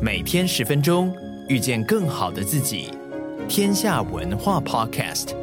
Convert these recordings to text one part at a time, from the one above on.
每天十分钟，遇见更好的自己。天下文化 Podcast。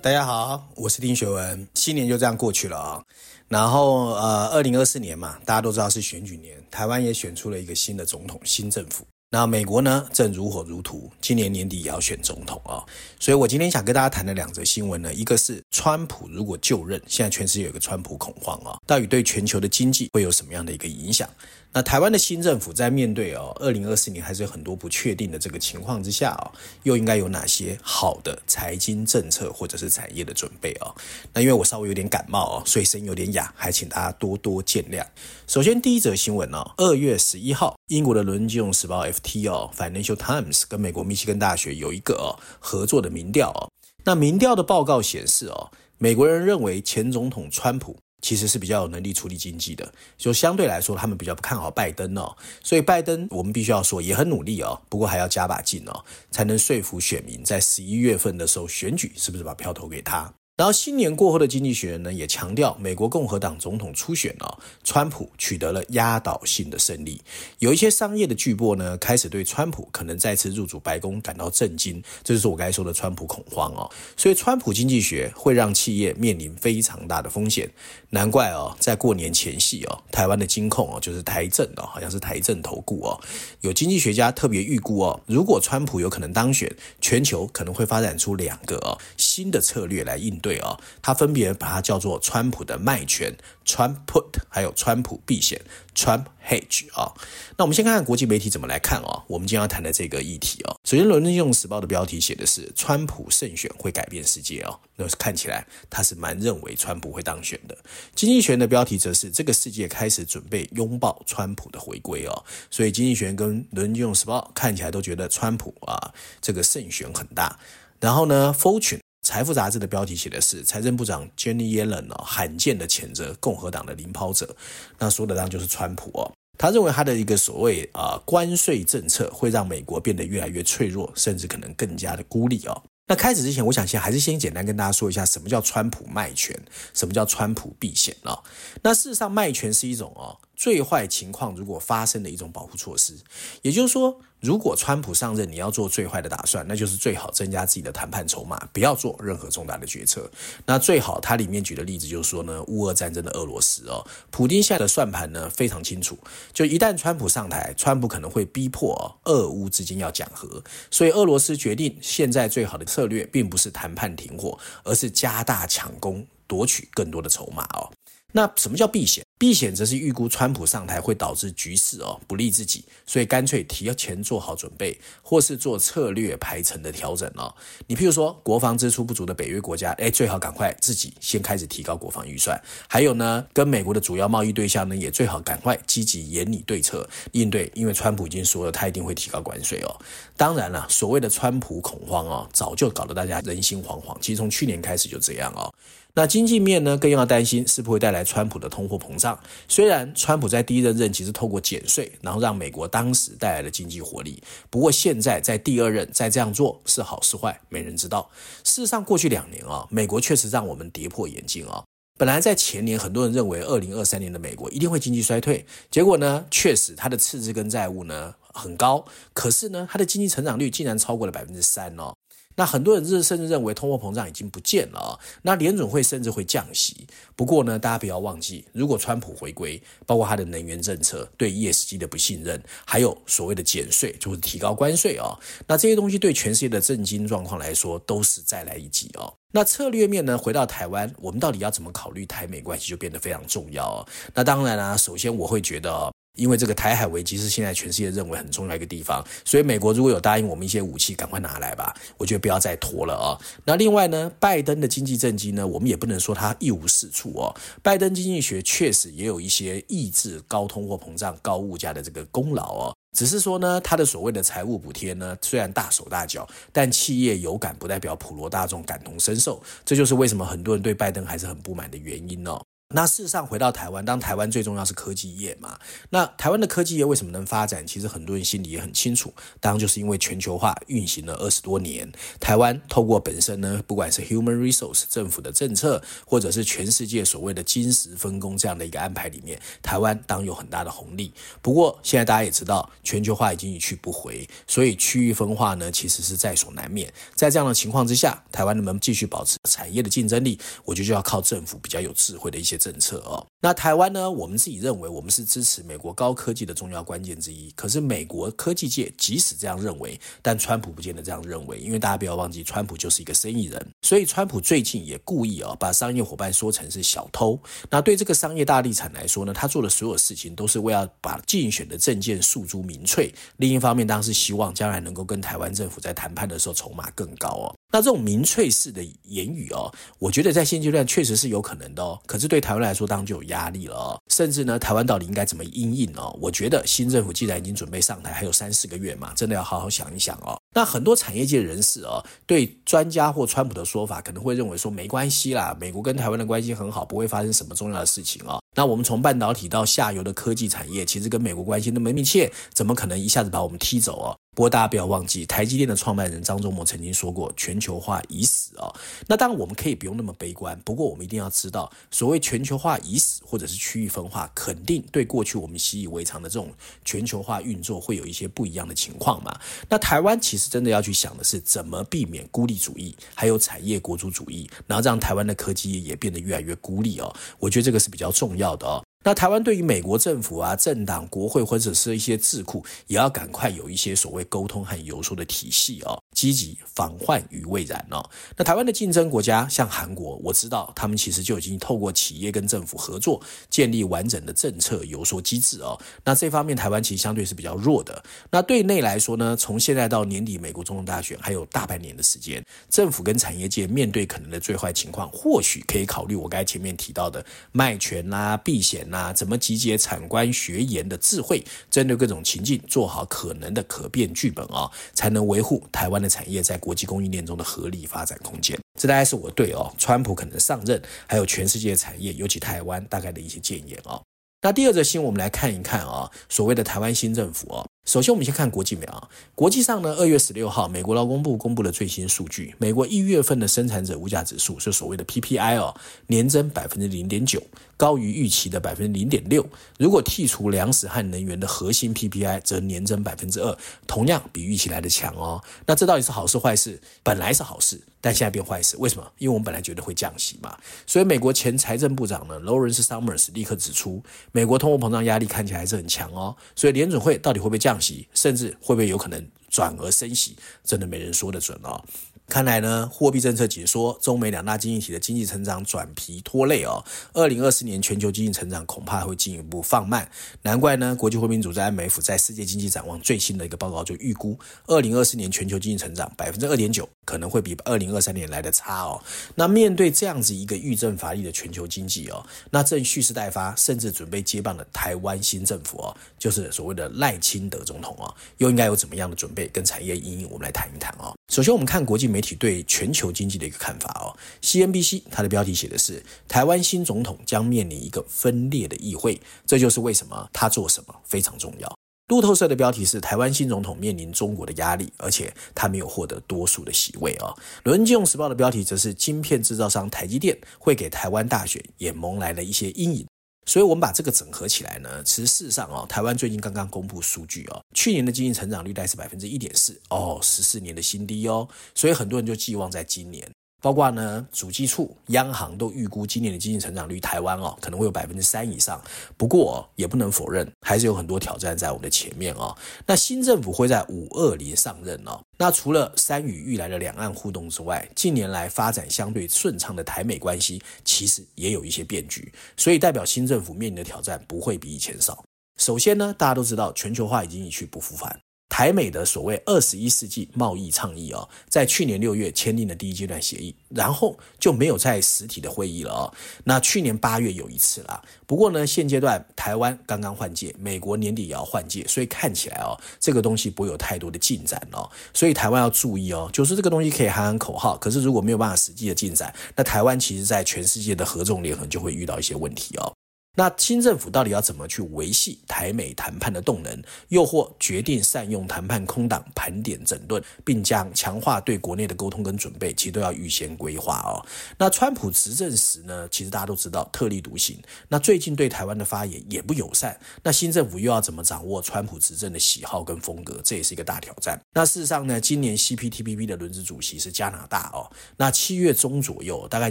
大家好，我是丁学文。新年就这样过去了啊，然后呃，二零二四年嘛，大家都知道是选举年，台湾也选出了一个新的总统、新政府。那美国呢，正如火如荼，今年年底也要选总统啊、所以我今天想跟大家谈的两则新闻呢，一个是川普如果就任，现在全世界有个川普恐慌啊、到底对全球的经济会有什么样的一个影响？那台湾的新政府在面对哦，二零二四年还是有很多不确定的这个情况之下哦，又应该有哪些好的财经政策或者是产业的准备哦？那因为我稍微有点感冒哦，所以声音有点哑，还请大家多多见谅。首先第一则新闻哦，二月十一号，英国的伦敦金融时报 FT 哦，Financial Times 跟美国密西根大学有一个哦合作的民调哦，那民调的报告显示哦，美国人认为前总统川普。其实是比较有能力处理经济的，就相对来说，他们比较不看好拜登哦。所以拜登，我们必须要说也很努力哦，不过还要加把劲哦，才能说服选民在十一月份的时候选举是不是把票投给他。然后新年过后的经济学人呢，也强调美国共和党总统初选哦，川普取得了压倒性的胜利。有一些商业的巨擘呢，开始对川普可能再次入主白宫感到震惊。这就是我刚才说的川普恐慌哦。所以川普经济学会让企业面临非常大的风险。难怪哦，在过年前夕哦，台湾的金控哦，就是台证哦，好像是台证投顾哦，有经济学家特别预估哦，如果川普有可能当选，全球可能会发展出两个哦新的策略来应对。对啊，他分别把它叫做川普的卖权，川 put，还有川普避险，川 hedge 啊。那我们先看看国际媒体怎么来看啊。我们今天要谈的这个议题啊，首先《伦敦金融时报》的标题写的是“川普胜选会改变世界”哦，那看起来他是蛮认为川普会当选的。经济学的标题则是“这个世界开始准备拥抱川普的回归”哦，所以经济学跟《伦敦金融时报》看起来都觉得川普啊这个胜选很大。然后呢，Fortune。财富杂志的标题写的是财政部长 Jenny Yellen 哦，罕见的谴责共和党的领跑者，那说的当然就是川普哦。他认为他的一个所谓啊关税政策会让美国变得越来越脆弱，甚至可能更加的孤立哦。那开始之前，我想先还是先简单跟大家说一下什么叫川普卖权，什么叫川普避险哦。那事实上卖权是一种哦。最坏情况如果发生的一种保护措施，也就是说，如果川普上任，你要做最坏的打算，那就是最好增加自己的谈判筹码，不要做任何重大的决策。那最好，他里面举的例子就是说呢，乌俄战争的俄罗斯哦，普京下的算盘呢非常清楚，就一旦川普上台，川普可能会逼迫俄乌之间要讲和，所以俄罗斯决定现在最好的策略并不是谈判停火，而是加大抢攻，夺取更多的筹码哦。那什么叫避险？避险则是预估川普上台会导致局势哦不利自己，所以干脆提前做好准备，或是做策略排程的调整哦。你譬如说，国防支出不足的北约国家，哎，最好赶快自己先开始提高国防预算。还有呢，跟美国的主要贸易对象呢，也最好赶快积极严拟对策应对，因为川普已经说了，他一定会提高关税哦。当然了，所谓的川普恐慌哦，早就搞得大家人心惶惶。其实从去年开始就这样哦。那经济面呢，更要担心是不会带来川普的通货膨胀。虽然川普在第一任任期是透过减税，然后让美国当时带来了经济活力，不过现在在第二任再这样做是好是坏，没人知道。事实上，过去两年啊，美国确实让我们跌破眼镜啊。本来在前年，很多人认为二零二三年的美国一定会经济衰退，结果呢，确实它的赤字跟债务呢很高，可是呢，它的经济成长率竟然超过了百分之三哦。那很多人是甚至认为通货膨胀已经不见了啊，那联准会甚至会降息。不过呢，大家不要忘记，如果川普回归，包括他的能源政策、对 ESG 的不信任，还有所谓的减税，就是提高关税啊，那这些东西对全世界的政经状况来说都是再来一击哦。那策略面呢，回到台湾，我们到底要怎么考虑台美关系就变得非常重要哦。那当然啦，首先我会觉得。因为这个台海危机是现在全世界认为很重要的一个地方，所以美国如果有答应我们一些武器，赶快拿来吧，我觉得不要再拖了啊。那另外呢，拜登的经济政绩呢，我们也不能说他一无是处哦。拜登经济学确实也有一些抑制高通货膨胀、高物价的这个功劳哦。只是说呢，他的所谓的财务补贴呢，虽然大手大脚，但企业有感不代表普罗大众感同身受，这就是为什么很多人对拜登还是很不满的原因哦。那事实上，回到台湾，当台湾最重要是科技业嘛。那台湾的科技业为什么能发展？其实很多人心里也很清楚，当然就是因为全球化运行了二十多年。台湾透过本身呢，不管是 human resource 政府的政策，或者是全世界所谓的金石分工这样的一个安排里面，台湾当有很大的红利。不过现在大家也知道，全球化已经一去不回，所以区域分化呢，其实是在所难免。在这样的情况之下，台湾能不能继续保持产业的竞争力？我觉得就要靠政府比较有智慧的一些政策哦。那台湾呢？我们自己认为，我们是支持美国高科技的重要关键之一。可是美国科技界即使这样认为，但川普不见得这样认为，因为大家不要忘记，川普就是一个生意人，所以川普最近也故意啊、哦，把商业伙伴说成是小偷。那对这个商业大地产来说呢，他做的所有事情都是为了把竞选的政见诉诸民粹。另一方面，当然是希望将来能够跟台湾政府在谈判的时候筹码更高哦。那这种民粹式的言语哦，我觉得在现阶段确实是有可能的哦。可是对台湾来说，当然就有压力了。甚至呢，台湾到底应该怎么应应哦？我觉得新政府既然已经准备上台，还有三四个月嘛，真的要好好想一想哦。那很多产业界人士哦，对专家或川普的说法，可能会认为说没关系啦，美国跟台湾的关系很好，不会发生什么重要的事情哦。那我们从半导体到下游的科技产业，其实跟美国关系那么密切，怎么可能一下子把我们踢走哦？不过大家不要忘记，台积电的创办人张忠谋曾经说过：“全球化已死哦。”那当然我们可以不用那么悲观，不过我们一定要知道，所谓全球化已死或者是区域分化，肯定对过去我们习以为常的这种全球化运作会有一些不一样的情况嘛。那台湾其实真的要去想的是，怎么避免孤立主义，还有产业国族主义，然后让台湾的科技业也变得越来越孤立哦。我觉得这个是比较重要的哦。那台湾对于美国政府啊、政党、国会或者是一些智库，也要赶快有一些所谓沟通和游说的体系哦，积极防患于未然哦。那台湾的竞争国家像韩国，我知道他们其实就已经透过企业跟政府合作，建立完整的政策游说机制哦。那这方面台湾其实相对是比较弱的。那对内来说呢，从现在到年底美国总统大选还有大半年的时间，政府跟产业界面对可能的最坏情况，或许可以考虑我刚才前面提到的卖权啦、啊、避险啦。啊，啊怎么集结产官学研的智慧，针对各种情境做好可能的可变剧本啊，才能维护台湾的产业在国际供应链中的合理发展空间。这大概是我对哦，川普可能上任，还有全世界产业，尤其台湾大概的一些建言哦。那第二则新，我们来看一看啊，所谓的台湾新政府哦。首先，我们先看国际面啊。国际上呢，二月十六号，美国劳工部公布了最新数据，美国一月份的生产者物价指数是所谓的 PPI 哦，年增百分之零点九。高于预期的百分之零点六，如果剔除粮食和能源的核心 PPI，则年增百分之二，同样比预期来的强哦。那这到底是好事坏事？本来是好事，但现在变坏事，为什么？因为我们本来觉得会降息嘛。所以美国前财政部长呢，Lawrence Summers 立刻指出，美国通货膨胀压力看起来还是很强哦。所以联准会到底会不会降息，甚至会不会有可能转而升息，真的没人说得准啊。看来呢，货币政策解说，中美两大经济体的经济成长转疲拖累哦。二零二四年全球经济成长恐怕会进一步放慢，难怪呢，国际货币组织 IMF 在世界经济展望最新的一个报告就预估，二零二四年全球经济成长百分之二点九，可能会比二零二三年来的差哦。那面对这样子一个预振乏力的全球经济哦，那正蓄势待发，甚至准备接棒的台湾新政府哦，就是所谓的赖清德总统哦，又应该有怎么样的准备跟产业因应？我们来谈一谈哦。首先，我们看国际媒体对全球经济的一个看法哦。CNBC 它的标题写的是台湾新总统将面临一个分裂的议会，这就是为什么他做什么非常重要。路透社的标题是台湾新总统面临中国的压力，而且他没有获得多数的席位哦。伦敦金融时报的标题则是晶片制造商台积电会给台湾大选也蒙来了一些阴影。所以，我们把这个整合起来呢，其实事实上哦，台湾最近刚刚公布数据哦，去年的经济成长率大概是百分之一点四哦，十四年的新低哦，所以很多人就寄望在今年。包括呢，主计处、央行都预估今年的经济成长率，台湾哦可能会有百分之三以上。不过也不能否认，还是有很多挑战在我们的前面哦。那新政府会在五二零上任哦。那除了山雨欲来的两岸互动之外，近年来发展相对顺畅的台美关系，其实也有一些变局。所以代表新政府面临的挑战不会比以前少。首先呢，大家都知道全球化已经一去不复返。台美的所谓二十一世纪贸易倡议哦，在去年六月签订了第一阶段协议，然后就没有在实体的会议了哦。那去年八月有一次啦，不过呢，现阶段台湾刚刚换届，美国年底也要换届，所以看起来哦，这个东西不会有太多的进展哦。所以台湾要注意哦，就是这个东西可以喊喊口号，可是如果没有办法实际的进展，那台湾其实在全世界的合纵连横就会遇到一些问题哦。那新政府到底要怎么去维系台美谈判的动能，又或决定善用谈判空档盘点整顿，并将强化对国内的沟通跟准备，其实都要预先规划哦。那川普执政时呢，其实大家都知道特立独行，那最近对台湾的发言也不友善。那新政府又要怎么掌握川普执政的喜好跟风格，这也是一个大挑战。那事实上呢，今年 CPTPP 的轮值主席是加拿大哦。那七月中左右，大概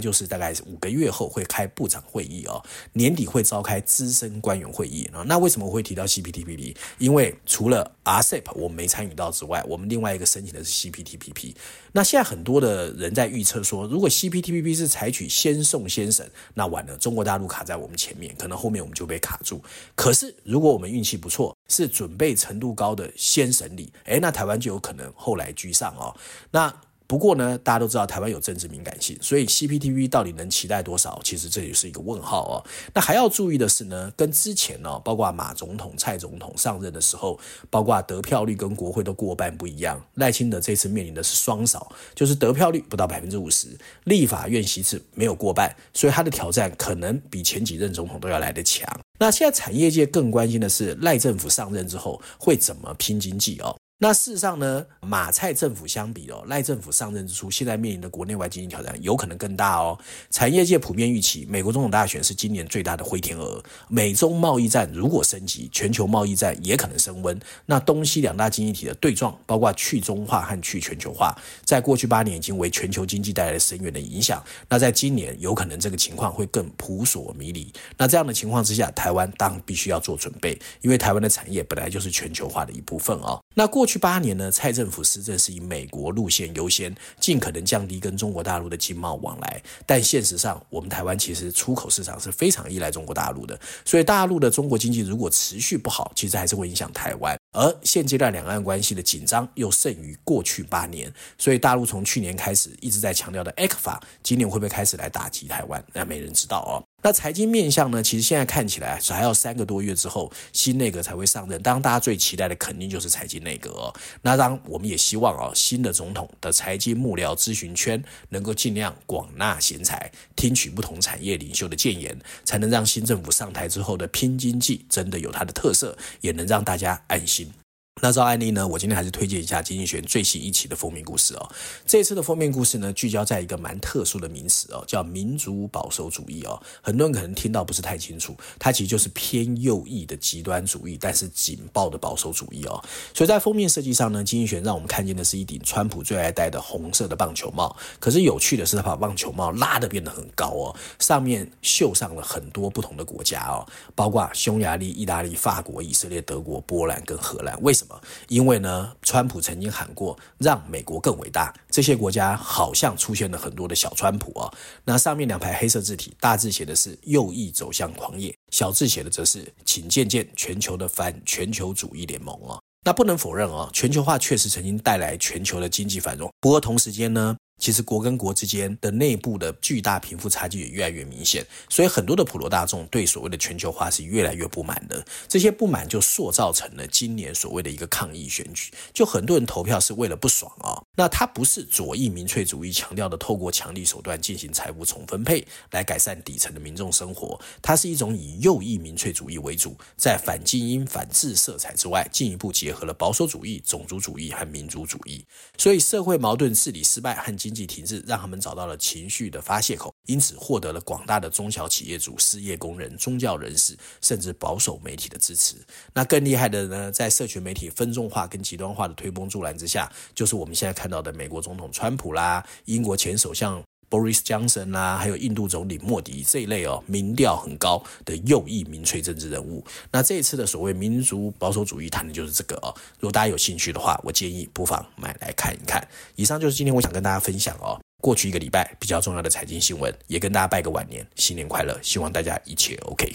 就是大概五个月后会开部长会议哦，年底会召召开资深官员会议啊，那为什么我会提到 CPTPP？因为除了 RCEP 我们没参与到之外，我们另外一个申请的是 CPTPP。那现在很多的人在预测说，如果 CPTPP 是采取先送先审，那完了，中国大陆卡在我们前面，可能后面我们就被卡住。可是如果我们运气不错，是准备程度高的先审理，诶，那台湾就有可能后来居上哦。那不过呢，大家都知道台湾有政治敏感性，所以 C P T V 到底能期待多少？其实这也是一个问号哦。那还要注意的是呢，跟之前哦，包括马总统、蔡总统上任的时候，包括得票率跟国会都过半不一样。赖清德这次面临的是双少，就是得票率不到百分之五十，立法院席次没有过半，所以他的挑战可能比前几任总统都要来得强。那现在产业界更关心的是赖政府上任之后会怎么拼经济哦。那事实上呢，马蔡政府相比哦，赖政府上任之初，现在面临的国内外经济挑战有可能更大哦。产业界普遍预期，美国总统大选是今年最大的灰天鹅。美中贸易战如果升级，全球贸易战也可能升温。那东西两大经济体的对撞，包括去中化和去全球化，在过去八年已经为全球经济带来了深远的影响。那在今年，有可能这个情况会更扑朔迷离。那这样的情况之下，台湾当然必须要做准备，因为台湾的产业本来就是全球化的一部分哦。那过去八年呢，蔡政府施政是以美国路线优先，尽可能降低跟中国大陆的经贸往来。但现实上，我们台湾其实出口市场是非常依赖中国大陆的，所以大陆的中国经济如果持续不好，其实还是会影响台湾。而现阶段两岸关系的紧张又胜于过去八年，所以大陆从去年开始一直在强调的 ECFA，今年会不会开始来打击台湾？那没人知道哦。那财经面向呢？其实现在看起来还要三个多月之后，新内阁才会上任。当然，大家最期待的肯定就是财经内阁。那当，我们也希望哦，新的总统的财经幕僚咨询圈能够尽量广纳贤才，听取不同产业领袖的建言，才能让新政府上台之后的拼经济真的有它的特色，也能让大家安心。那照案例呢，我今天还是推荐一下《经济学人》最新一期的封面故事哦。这次的封面故事呢，聚焦在一个蛮特殊的名词哦，叫民族保守主义哦。很多人可能听到不是太清楚，它其实就是偏右翼的极端主义，但是紧抱的保守主义哦。所以在封面设计上呢，《经济学人》让我们看见的是一顶川普最爱戴的红色的棒球帽。可是有趣的是，他把棒球帽拉得变得很高哦，上面绣上了很多不同的国家哦，包括匈牙利、意大利、法国、以色列、德国、波兰跟荷兰。为什么？因为呢，川普曾经喊过让美国更伟大，这些国家好像出现了很多的小川普啊。那上面两排黑色字体，大字写的是右翼走向狂野，小字写的则是请见见全球的反全球主义联盟啊。那不能否认啊，全球化确实曾经带来全球的经济繁荣，不过同时间呢。其实国跟国之间的内部的巨大贫富差距也越来越明显，所以很多的普罗大众对所谓的全球化是越来越不满的。这些不满就塑造成了今年所谓的一个抗议选举，就很多人投票是为了不爽啊。那它不是左翼民粹主义强调的透过强力手段进行财务重分配来改善底层的民众生活，它是一种以右翼民粹主义为主，在反精英、反智色彩之外，进一步结合了保守主义、种族主义和民族主义。所以社会矛盾治理失败和经济停滞让他们找到了情绪的发泄口，因此获得了广大的中小企业主、失业工人、宗教人士，甚至保守媒体的支持。那更厉害的呢，在社群媒体分众化跟极端化的推波助澜之下，就是我们现在看看到的美国总统川普啦，英国前首相 Boris Johnson 啦，还有印度总理莫迪这一类哦，民调很高的右翼民粹政治人物。那这一次的所谓民族保守主义谈的就是这个哦。如果大家有兴趣的话，我建议不妨买来看一看。以上就是今天我想跟大家分享哦，过去一个礼拜比较重要的财经新闻，也跟大家拜个晚年，新年快乐，希望大家一切 OK。